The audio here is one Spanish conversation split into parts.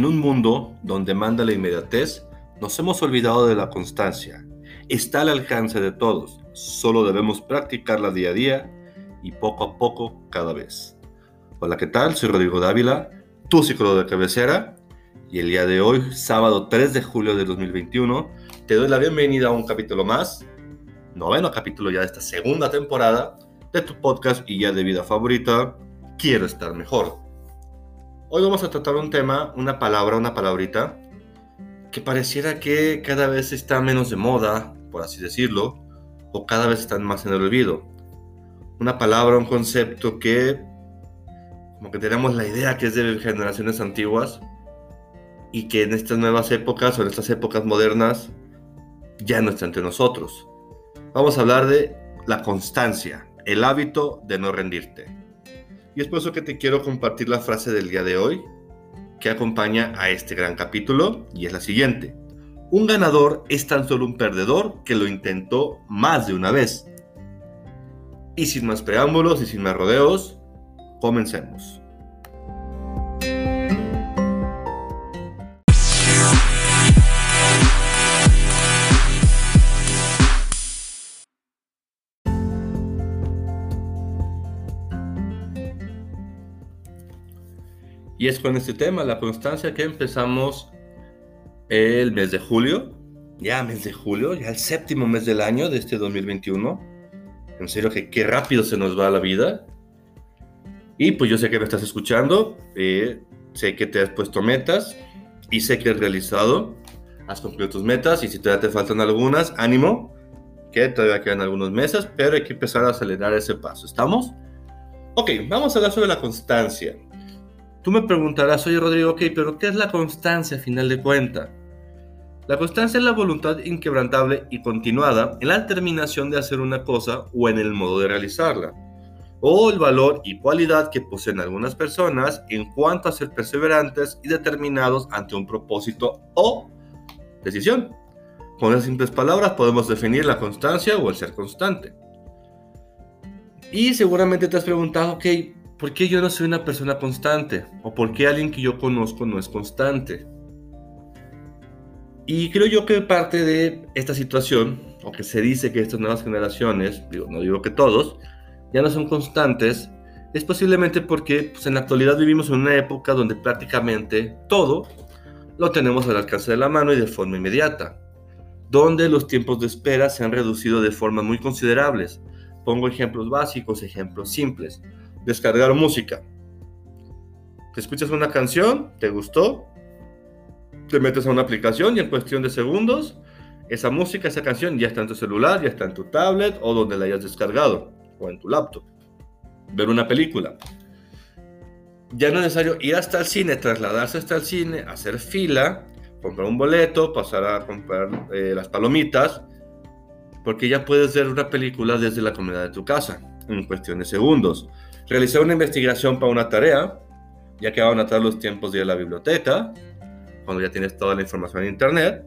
En un mundo donde manda la inmediatez, nos hemos olvidado de la constancia. Está al alcance de todos, solo debemos practicarla día a día y poco a poco cada vez. Hola, ¿qué tal? Soy Rodrigo Dávila, tu psicólogo de cabecera, y el día de hoy, sábado 3 de julio de 2021, te doy la bienvenida a un capítulo más, noveno capítulo ya de esta segunda temporada de tu podcast y ya de vida favorita, Quiero estar mejor. Hoy vamos a tratar un tema, una palabra, una palabrita, que pareciera que cada vez está menos de moda, por así decirlo, o cada vez está más en el olvido. Una palabra, un concepto que, como que tenemos la idea que es de generaciones antiguas, y que en estas nuevas épocas o en estas épocas modernas ya no está entre nosotros. Vamos a hablar de la constancia, el hábito de no rendirte. Y es por eso que te quiero compartir la frase del día de hoy que acompaña a este gran capítulo y es la siguiente. Un ganador es tan solo un perdedor que lo intentó más de una vez. Y sin más preámbulos y sin más rodeos, comencemos. Y es con este tema, la constancia, que empezamos el mes de julio. Ya mes de julio, ya el séptimo mes del año de este 2021. En serio que qué rápido se nos va la vida. Y pues yo sé que me estás escuchando, eh, sé que te has puesto metas y sé que has realizado, has cumplido tus metas y si todavía te faltan algunas, ánimo, que todavía quedan algunos meses, pero hay que empezar a acelerar ese paso. ¿Estamos? Ok, vamos a hablar sobre la constancia. Tú me preguntarás, oye Rodrigo, ok, pero ¿qué es la constancia a final de cuenta? La constancia es la voluntad inquebrantable y continuada en la determinación de hacer una cosa o en el modo de realizarla, o el valor y cualidad que poseen algunas personas en cuanto a ser perseverantes y determinados ante un propósito o decisión. Con esas simples palabras podemos definir la constancia o el ser constante. Y seguramente te has preguntado, ok, ¿por qué yo no soy una persona constante? ¿O por qué alguien que yo conozco no es constante? Y creo yo que parte de esta situación, o que se dice que estas nuevas generaciones, digo, no digo que todos, ya no son constantes, es posiblemente porque pues, en la actualidad vivimos en una época donde prácticamente todo lo tenemos al alcance de la mano y de forma inmediata, donde los tiempos de espera se han reducido de formas muy considerables. Pongo ejemplos básicos, ejemplos simples descargar música. Te escuchas una canción, te gustó, te metes a una aplicación y en cuestión de segundos, esa música, esa canción ya está en tu celular, ya está en tu tablet o donde la hayas descargado, o en tu laptop. Ver una película. Ya no es necesario ir hasta el cine, trasladarse hasta el cine, hacer fila, comprar un boleto, pasar a comprar eh, las palomitas, porque ya puedes ver una película desde la comunidad de tu casa, en cuestión de segundos realizar una investigación para una tarea, ya que van a tratar los tiempos de la biblioteca, cuando ya tienes toda la información en internet,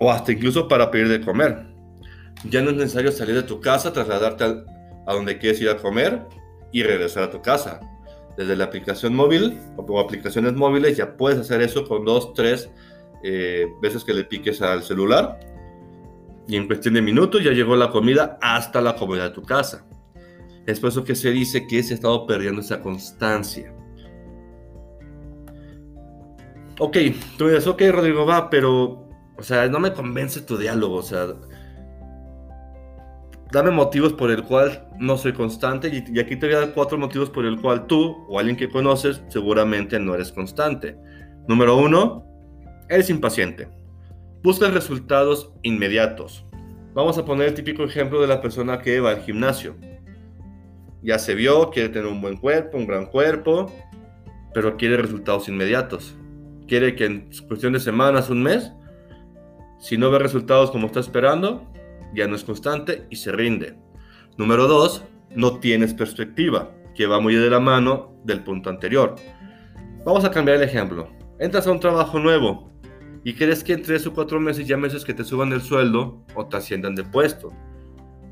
o hasta incluso para pedir de comer. Ya no es necesario salir de tu casa, trasladarte a, donde quieres ir a comer y regresar a tu casa. Desde la aplicación móvil o, aplicaciones móviles ya puedes hacer eso con dos, tres eh, veces que le piques al celular. Y en cuestión de minutos ya llegó la comida hasta la comodidad de tu casa. Es por eso que se dice que se ha estado perdiendo esa constancia. Ok, tú dices, ok, Rodrigo, va, pero, o sea, no me convence tu diálogo, o sea, dame motivos por el cual no soy constante y, aquí te voy a dar cuatro motivos por el cual tú o alguien que conoces seguramente no eres constante. Número uno, eres impaciente. Buscas resultados inmediatos. Vamos a poner el típico ejemplo de la persona que va al gimnasio ya se vio, quiere tener un buen cuerpo, un gran cuerpo, pero quiere resultados inmediatos. Quiere que en cuestión de semanas, un mes, si no ve resultados como está esperando, ya no es constante y se rinde. Número dos, no tienes perspectiva, que va muy de la mano del punto anterior. Vamos a cambiar el ejemplo. Entras a un trabajo nuevo y crees que en tres o cuatro meses ya meses que te suban el sueldo o te asciendan de puesto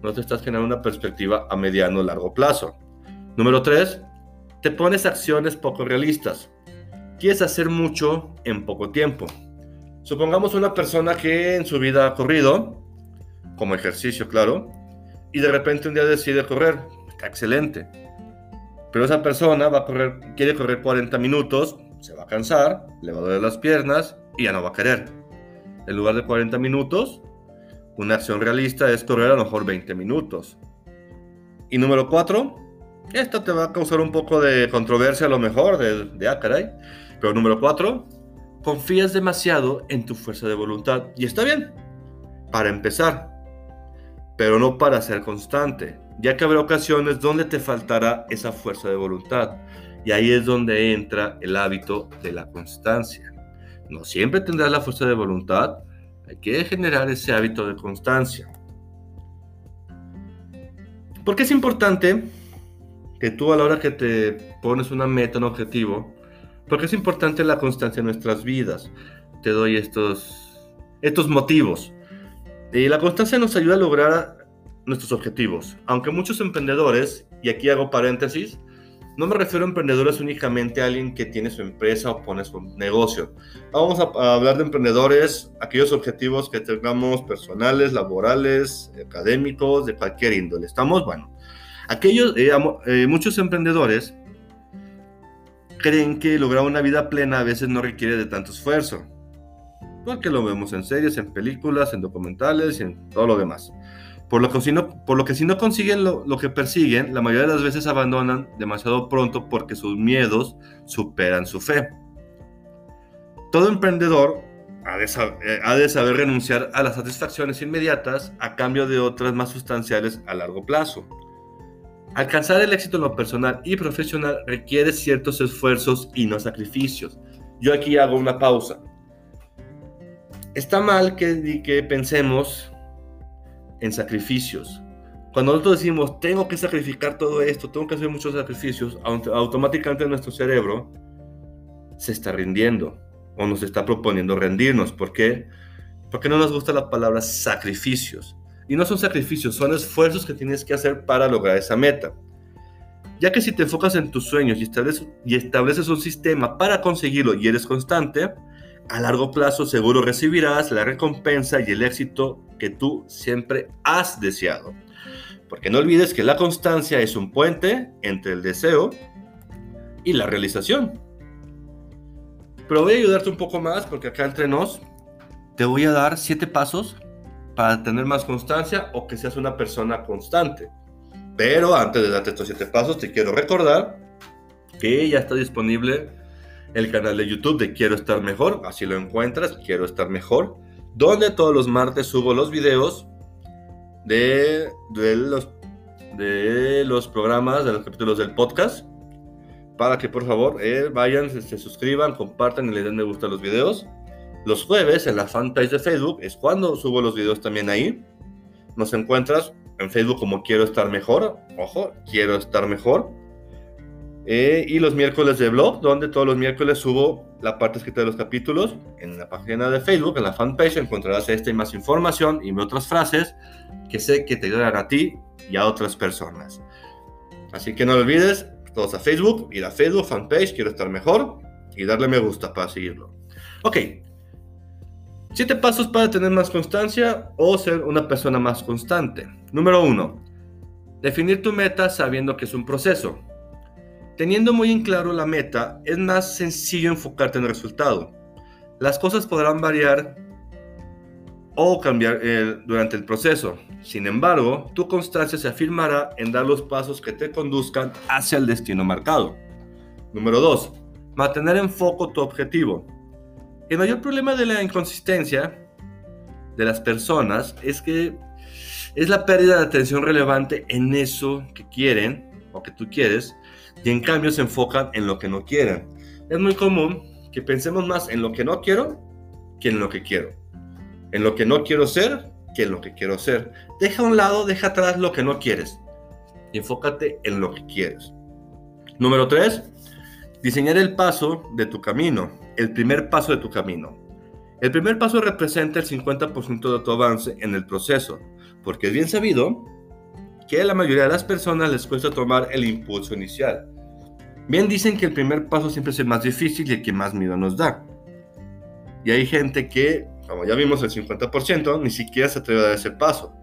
no te estás generando una perspectiva a mediano o largo plazo. Número tres, te pones acciones poco realistas. quieres hacer mucho en poco tiempo. Supongamos una persona que en su vida ha corrido, como ejercicio, claro, y de repente un día decide correr. Excelente. Pero esa persona va a correr, quiere correr 40 minutos, se va a cansar, le va a doler las piernas y ya no va a querer. En lugar de 40 minutos, una acción realista es correr a lo mejor 20 minutos. Y número 4, esto te va a causar un poco de controversia a lo mejor, de, de ah, caray. Pero número 4, confías demasiado en tu fuerza de voluntad. Y está bien, para empezar, pero no para ser constante, ya que habrá ocasiones donde te faltará esa fuerza de voluntad. Y ahí es donde entra el hábito de la constancia. No siempre tendrás la fuerza de voluntad, hay que generar ese hábito de constancia. Porque es importante que tú a la hora que te pones una meta, un objetivo, porque es importante la constancia en nuestras vidas. Te doy estos, estos motivos. Y la constancia nos ayuda a lograr nuestros objetivos. Aunque muchos emprendedores, y aquí hago paréntesis, no me refiero a emprendedores únicamente a alguien que tiene su empresa o pone su negocio. Vamos a, hablar de emprendedores, aquellos objetivos que tengamos personales, laborales, académicos, de cualquier índole. ¿Estamos? Bueno, aquellos, eh, eh, muchos emprendedores creen que lograr una vida plena a veces no requiere de tanto esfuerzo. Porque lo vemos en series, en películas, en documentales y en todo lo demás. Por lo que si no, consiguen lo, que persiguen, la mayoría de las veces abandonan demasiado pronto porque sus miedos superan su fe. Todo emprendedor ha de, eh, ha de saber renunciar a las satisfacciones inmediatas a cambio de otras más sustanciales a largo plazo. Alcanzar el éxito en lo personal y profesional requiere ciertos esfuerzos y no sacrificios. Yo aquí hago una pausa. Está mal que, que pensemos en sacrificios. Cuando nosotros decimos, tengo que sacrificar todo esto, tengo que hacer muchos sacrificios, automáticamente nuestro cerebro se está rindiendo o nos está proponiendo rendirnos. ¿Por qué? Porque no nos gusta la palabra sacrificios. Y no son sacrificios, son esfuerzos que tienes que hacer para lograr esa meta. Ya que si te enfocas en tus sueños y estableces, y estableces un sistema para conseguirlo y eres constante, a largo plazo seguro recibirás la recompensa y el éxito que tú siempre has deseado. Porque no olvides que la constancia es un puente entre el deseo y la realización. Pero voy a ayudarte un poco más porque acá entre nos te voy a dar siete pasos para tener más constancia o que seas una persona constante. Pero antes de darte estos siete pasos, te quiero recordar que ya está disponible el canal de YouTube de Quiero Estar Mejor, así lo encuentras, Quiero Estar Mejor, donde todos los martes subo los videos de, los, programas, de los capítulos del podcast, para que por favor eh, vayan, se, suscriban, compartan y le den me gusta a los videos. Los jueves en la fanpage de Facebook es cuando subo los videos también ahí. Nos encuentras en Facebook como Quiero Estar Mejor. Ojo, Quiero Estar Mejor. Eh, y los miércoles de blog, donde todos los miércoles subo la parte escrita de los capítulos. En la página de Facebook, en la fanpage, encontrarás esta y más información y otras frases que sé que te ayudarán a ti y a otras personas. Así que no olvides, todos a Facebook, ir a Facebook, fanpage, quiero estar mejor y darle me gusta para seguirlo. Ok, Siete pasos para tener más constancia o ser una persona más constante. Número uno, definir tu meta sabiendo que es un proceso. Teniendo muy en claro la meta, es más sencillo enfocarte en el resultado. Las cosas podrán variar o cambiar eh, durante el proceso. Sin embargo, tu constancia se afirmará en dar los pasos que te conduzcan hacia el destino marcado. Número 2. Mantener en foco tu objetivo. El mayor problema de la inconsistencia de las personas es que es la pérdida de atención relevante en eso que quieren o que tú quieres y en cambio se enfocan en lo que no quieren. Es muy común que pensemos más en lo que no quiero que en lo que quiero. En lo que no quiero ser que en lo que quiero ser. Deja a un lado, deja atrás lo que no quieres enfócate en lo que quieres. Número 3. Diseñar el paso de tu camino el primer paso de tu camino. El primer paso representa el 50% de tu avance en el proceso, porque es bien sabido que a la mayoría de las personas les cuesta tomar el impulso inicial. Bien dicen que el primer paso siempre es el más difícil y el que más miedo nos da. Y hay gente que, como ya vimos, el 50% ni siquiera se atreve a dar ese paso.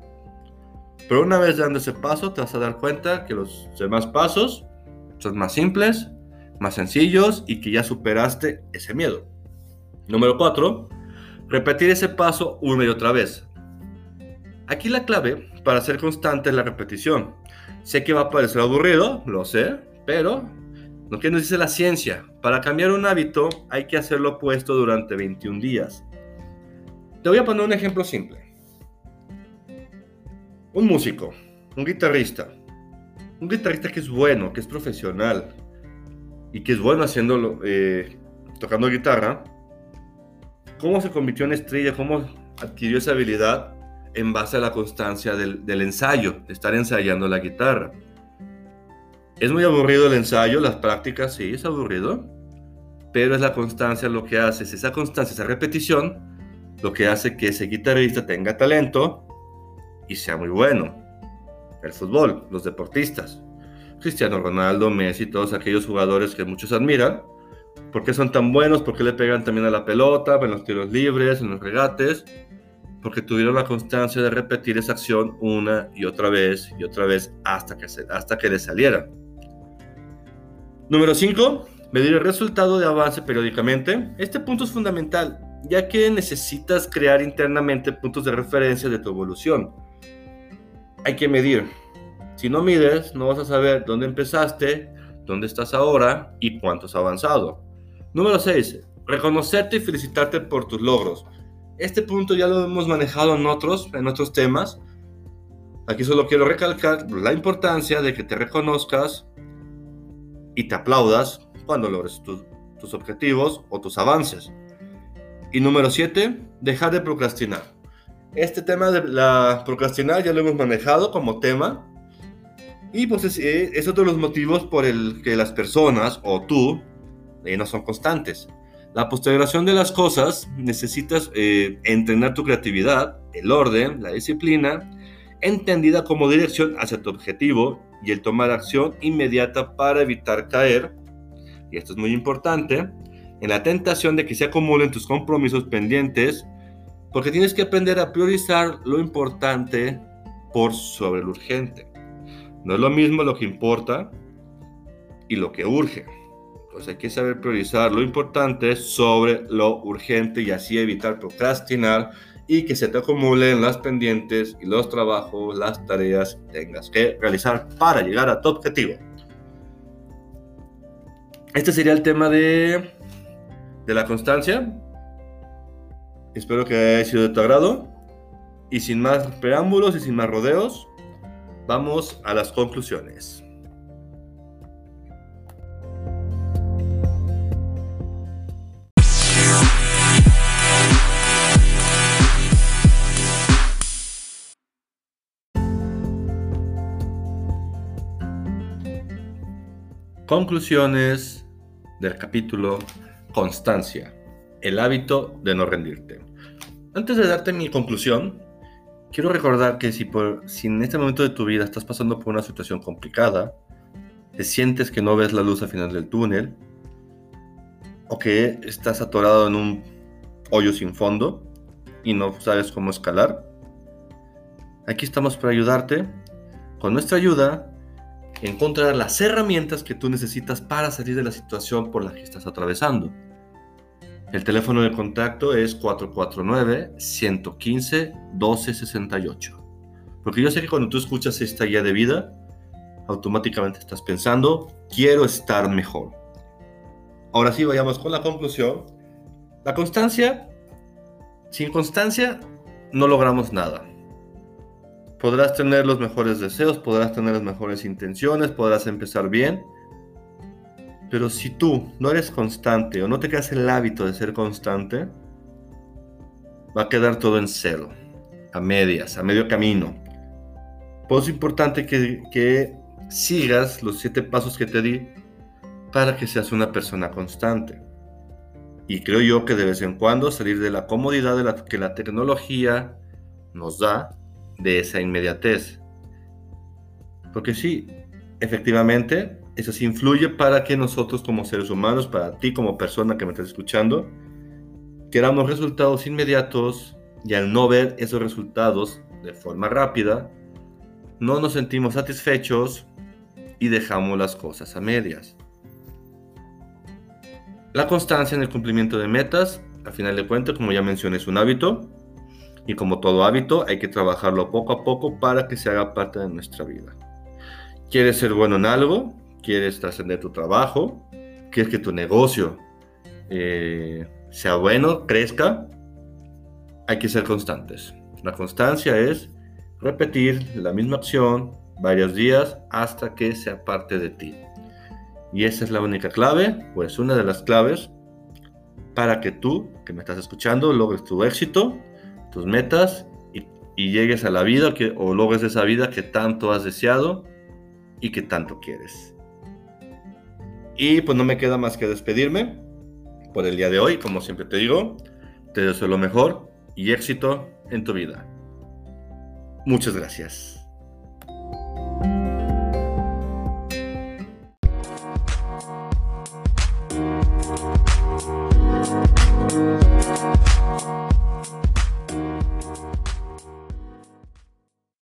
Pero una vez dando ese paso, te vas a dar cuenta que los demás pasos son más simples, más sencillos y que ya superaste ese miedo. Número 4. Repetir ese paso una y otra vez. Aquí la clave para ser constante es la repetición. Sé que va a parecer aburrido, lo sé, pero lo que nos dice la ciencia, para cambiar un hábito hay que hacerlo opuesto durante 21 días. Te voy a poner un ejemplo simple. Un músico, un guitarrista, un guitarrista que es bueno, que es profesional y que es bueno haciéndolo, eh, tocando guitarra, ¿cómo se convirtió en estrella? ¿Cómo adquirió esa habilidad? En base a la constancia del, ensayo, de estar ensayando la guitarra. Es muy aburrido el ensayo, las prácticas, sí, es aburrido, pero es la constancia lo que hace, es esa constancia, esa repetición, lo que hace que ese guitarrista tenga talento y sea muy bueno. El fútbol, los deportistas, Cristiano Ronaldo, Messi, todos aquellos jugadores que muchos admiran, ¿por qué son tan buenos? ¿Por qué le pegan también a la pelota, en los tiros libres, en los regates? Porque tuvieron la constancia de repetir esa acción una y otra vez y otra vez hasta que, se, hasta que le saliera. Número 5. Medir el resultado de avance periódicamente. Este punto es fundamental, ya que necesitas crear internamente puntos de referencia de tu evolución. Hay que medir. Si no mides, no vas a saber dónde empezaste, dónde estás ahora y cuánto has avanzado. Número 6. Reconocerte y felicitarte por tus logros. Este punto ya lo hemos manejado en otros, en otros temas. Aquí solo quiero recalcar la importancia de que te reconozcas y te aplaudas cuando logres tus objetivos o tus avances. Y número 7, dejar de procrastinar. Este tema de la procrastinar ya lo hemos manejado como tema. Y pues es, eh, es otro de los motivos por el que las personas o tú eh, no son constantes. La postergación de las cosas necesitas eh, entrenar tu creatividad, el orden, la disciplina, entendida como dirección hacia tu objetivo y el tomar acción inmediata para evitar caer, y esto es muy importante, en la tentación de que se acumulen tus compromisos pendientes, porque tienes que aprender a priorizar lo importante por sobre lo urgente. No es lo mismo lo que importa y lo que urge. Pues hay que saber priorizar lo importante sobre lo urgente y así evitar procrastinar y que se te acumulen las pendientes y los trabajos, las tareas que tengas que realizar para llegar a tu objetivo. Este sería el tema de, de la constancia. Espero que haya sido de tu agrado. Y sin más preámbulos y sin más rodeos, vamos a las conclusiones. Conclusiones del capítulo Constancia, el hábito de no rendirte. Antes de darte mi conclusión, quiero recordar que si, por, en este momento de tu vida estás pasando por una situación complicada, te sientes que no ves la luz al final del túnel, o que estás atorado en un hoyo sin fondo y no sabes cómo escalar, aquí estamos para ayudarte. Con nuestra ayuda encontrar las herramientas que tú necesitas para salir de la situación por la que estás atravesando. El teléfono de contacto es 449-115-1268. Porque yo sé que cuando tú escuchas esta guía de vida, automáticamente estás pensando, quiero estar mejor. Ahora sí, vayamos con la conclusión. La constancia, sin constancia, no logramos nada. Podrás tener los mejores deseos, podrás tener las mejores intenciones, podrás empezar bien. Pero si tú no eres constante o no te quedas el hábito de ser constante, va a quedar todo en cero, a medias, a medio camino. Pues es importante que, que sigas los siete pasos que te di para que seas una persona constante. Y creo yo que de vez en cuando salir de la comodidad de la, que la tecnología nos da de esa inmediatez. Porque sí, efectivamente, eso sí influye para que nosotros como seres humanos, para ti como persona que me estás escuchando, queramos resultados inmediatos y al no ver esos resultados de forma rápida, no nos sentimos satisfechos y dejamos las cosas a medias. La constancia en el cumplimiento de metas, al final de cuentas, como ya mencioné, es un hábito y como todo hábito hay que trabajarlo poco a poco para que se haga parte de nuestra vida. ¿Quieres ser bueno en algo? ¿Quieres trascender tu trabajo? ¿Quieres que tu negocio eh, sea bueno, crezca? Hay que ser constantes. La constancia es repetir la misma acción varios días hasta que sea parte de ti. Y esa es la única clave, pues una de las claves para que tú, que me estás escuchando, logres tu éxito, tus metas y, llegues a la vida que, o logres esa vida que tanto has deseado y que tanto quieres. Y pues no me queda más que despedirme por el día de hoy, como siempre te digo, te deseo lo mejor y éxito en tu vida. Muchas gracias.